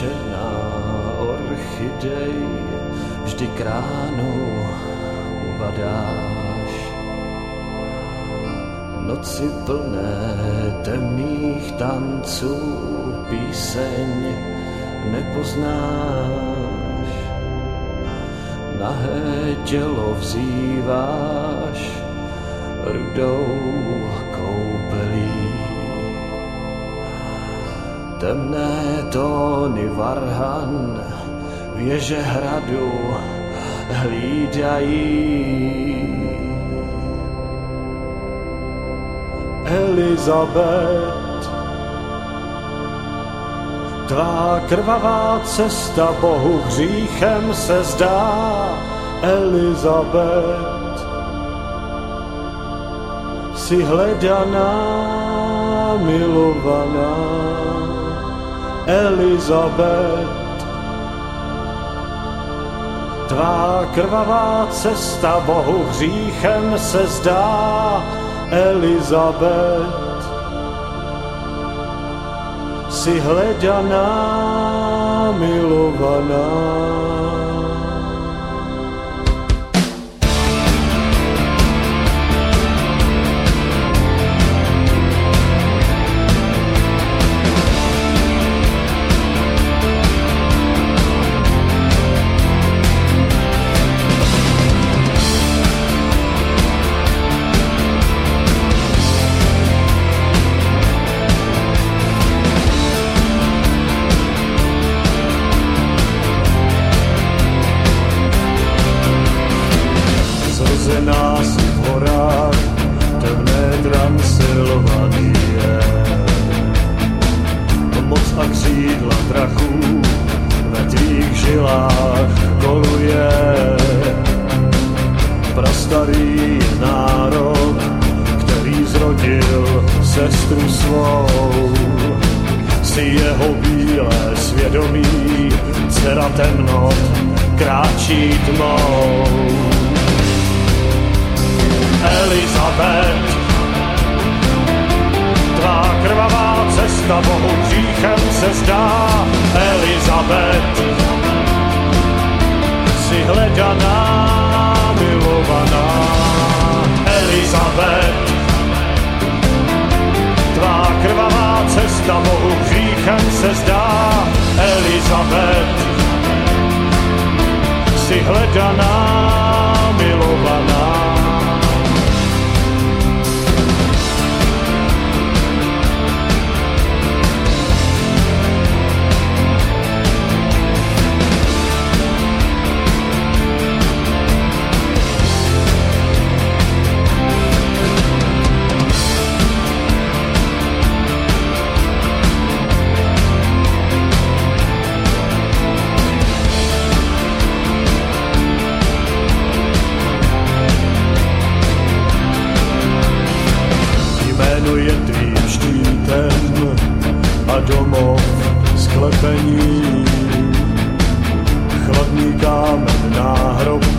černá orchidej, vždy kránu uvadáš. Noci plné temných tanců píseň nepoznáš. Nahé tělo vzýváš rudou koupelí. Temné tóny varhan věže hradu hlídají. Elizabeth, tvá krvavá cesta Bohu hříchem se zdá, Elizabeth, si hledaná, milovaná, Elizabeth, Tvá krvavá cesta Bohu hříchem se zdá, Elizabeth. Si hledaná, milovaná. A křídla drachů ve tvých žilách koluje. Prastarý národ, který zrodil sestru svou, si jeho bílé svědomí, dcera temnot, kráčí tmou. Elizabeth. Tvá krvavá cesta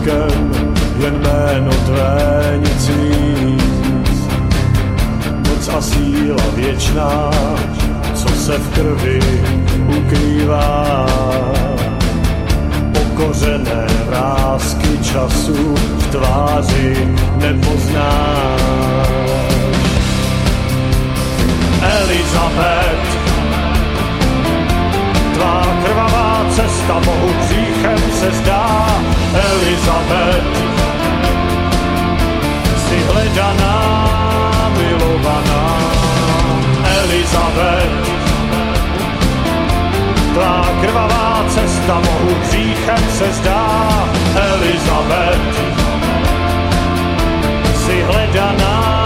náhrobkem, jen jméno tvé nic víc. Moc a síla věčná, co se v krvi ukrývá. Pokořené vrázky času v tváři nepoznáš. Cesta Bohu hříchem se zdá, Elizabeth. Si hledaná,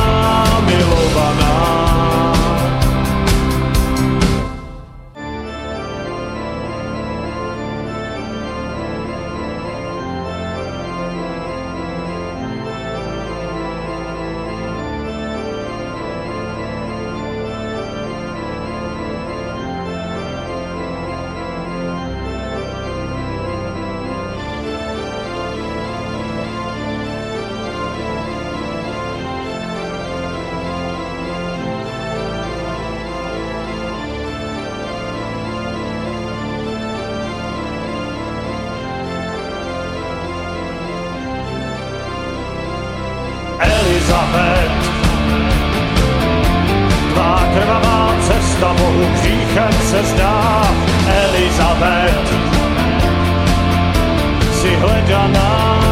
Elizabet. Tvá krvavá cesta Bohu hříchem se zdá, Elizabet. Si hledaná,